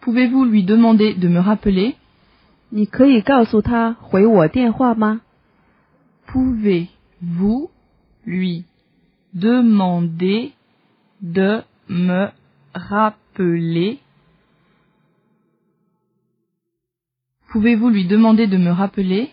Pouvez-vous lui demander de me rappeler? Pouvez vous lui demander de me rappeler? Pouvez vous lui demander de me rappeler?